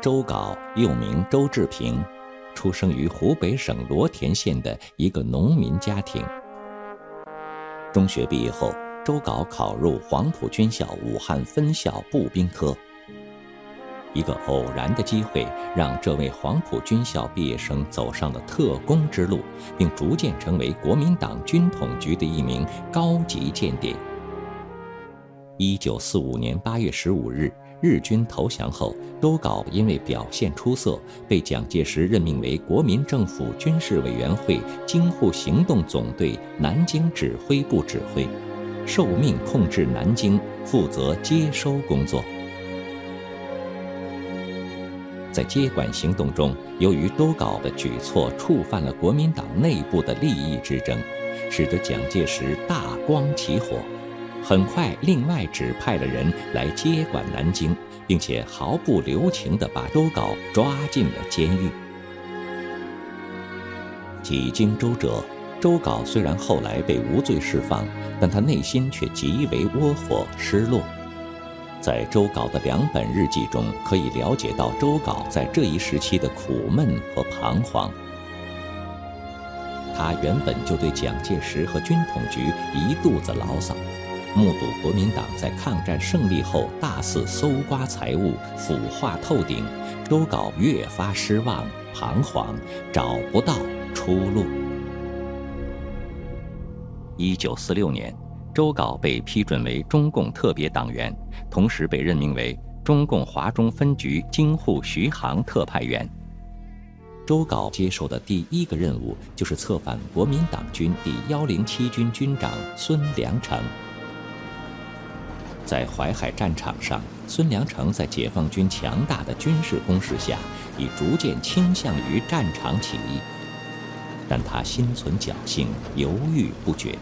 周镐又名周志平，出生于湖北省罗田县的一个农民家庭。中学毕业后，周镐考入黄埔军校武汉分校步兵科。一个偶然的机会，让这位黄埔军校毕业生走上了特工之路，并逐渐成为国民党军统局的一名高级间谍。一九四五年八月十五日，日军投降后，周镐因为表现出色，被蒋介石任命为国民政府军事委员会京沪行动总队南京指挥部指挥，受命控制南京，负责接收工作。在接管行动中，由于周镐的举措触犯了国民党内部的利益之争，使得蒋介石大光起火，很快另外指派了人来接管南京，并且毫不留情地把周镐抓进了监狱。几经周折，周镐虽然后来被无罪释放，但他内心却极为窝火失落。在周镐的两本日记中，可以了解到周镐在这一时期的苦闷和彷徨。他原本就对蒋介石和军统局一肚子牢骚，目睹国民党在抗战胜利后大肆搜刮财物、腐化透顶，周镐越发失望、彷徨，找不到出路。一九四六年。周镐被批准为中共特别党员，同时被任命为中共华中分局京沪徐杭特派员。周镐接受的第一个任务就是策反国民党军第幺零七军军长孙良诚。在淮海战场上，孙良诚在解放军强大的军事攻势下，已逐渐倾向于战场起义，但他心存侥幸，犹豫不决。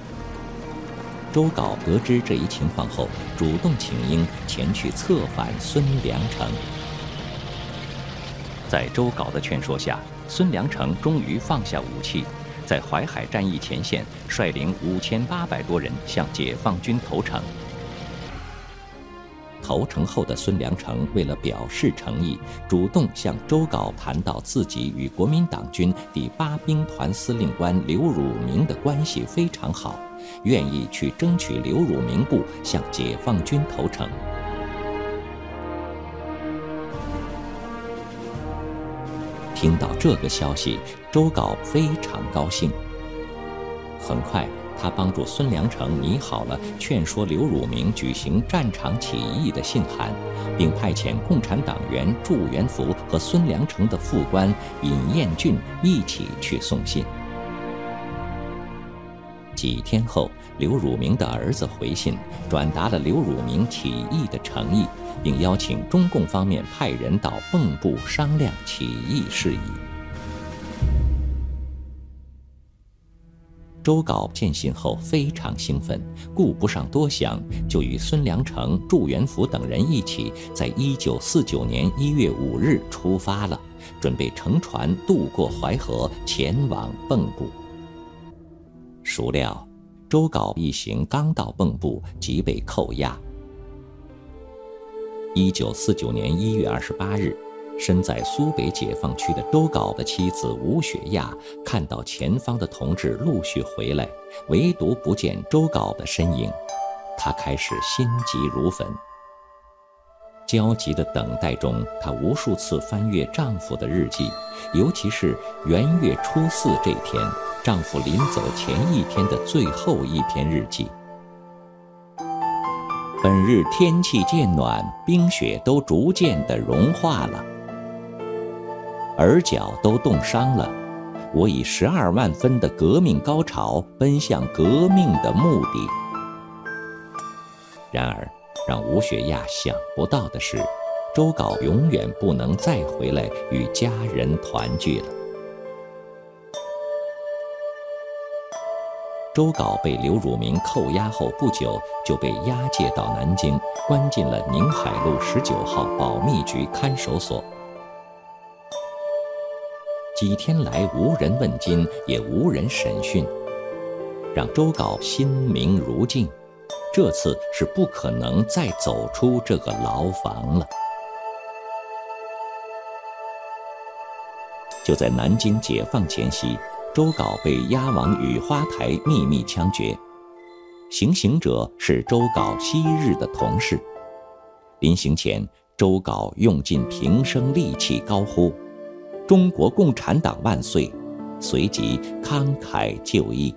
周镐得知这一情况后，主动请缨前去策反孙良诚。在周镐的劝说下，孙良诚终于放下武器，在淮海战役前线率领五千八百多人向解放军投诚。投诚后的孙良诚为了表示诚意，主动向周镐谈到自己与国民党军第八兵团司令官刘汝明的关系非常好。愿意去争取刘汝明部向解放军投诚。听到这个消息，周镐非常高兴。很快，他帮助孙良诚拟好了劝说刘汝明举行战场起义的信函，并派遣共产党员祝元福和孙良诚的副官尹彦俊一起去送信。几天后，刘汝明的儿子回信，转达了刘汝明起义的诚意，并邀请中共方面派人到蚌埠商量起义事宜。周镐见信后非常兴奋，顾不上多想，就与孙良诚、祝元福等人一起，在一九四九年一月五日出发了，准备乘船渡过淮河，前往蚌埠。孰料，周镐一行刚到蚌埠，即被扣押。一九四九年一月二十八日，身在苏北解放区的周镐的妻子吴雪亚看到前方的同志陆续回来，唯独不见周镐的身影，她开始心急如焚。焦急的等待中，她无数次翻阅丈夫的日记，尤其是元月初四这天。丈夫临走前一天的最后一篇日记。本日天气渐暖，冰雪都逐渐的融化了，耳角都冻伤了。我以十二万分的革命高潮奔向革命的目的。然而，让吴雪亚想不到的是，周杲永远不能再回来与家人团聚了。周杲被刘汝明扣押后不久，就被押解到南京，关进了宁海路十九号保密局看守所。几天来无人问津，也无人审讯，让周杲心明如镜。这次是不可能再走出这个牢房了。就在南京解放前夕，周杲被押往雨花台秘密枪决，行刑者是周杲昔日的同事。临行前，周杲用尽平生力气高呼。中国共产党万岁！随即慷慨就义。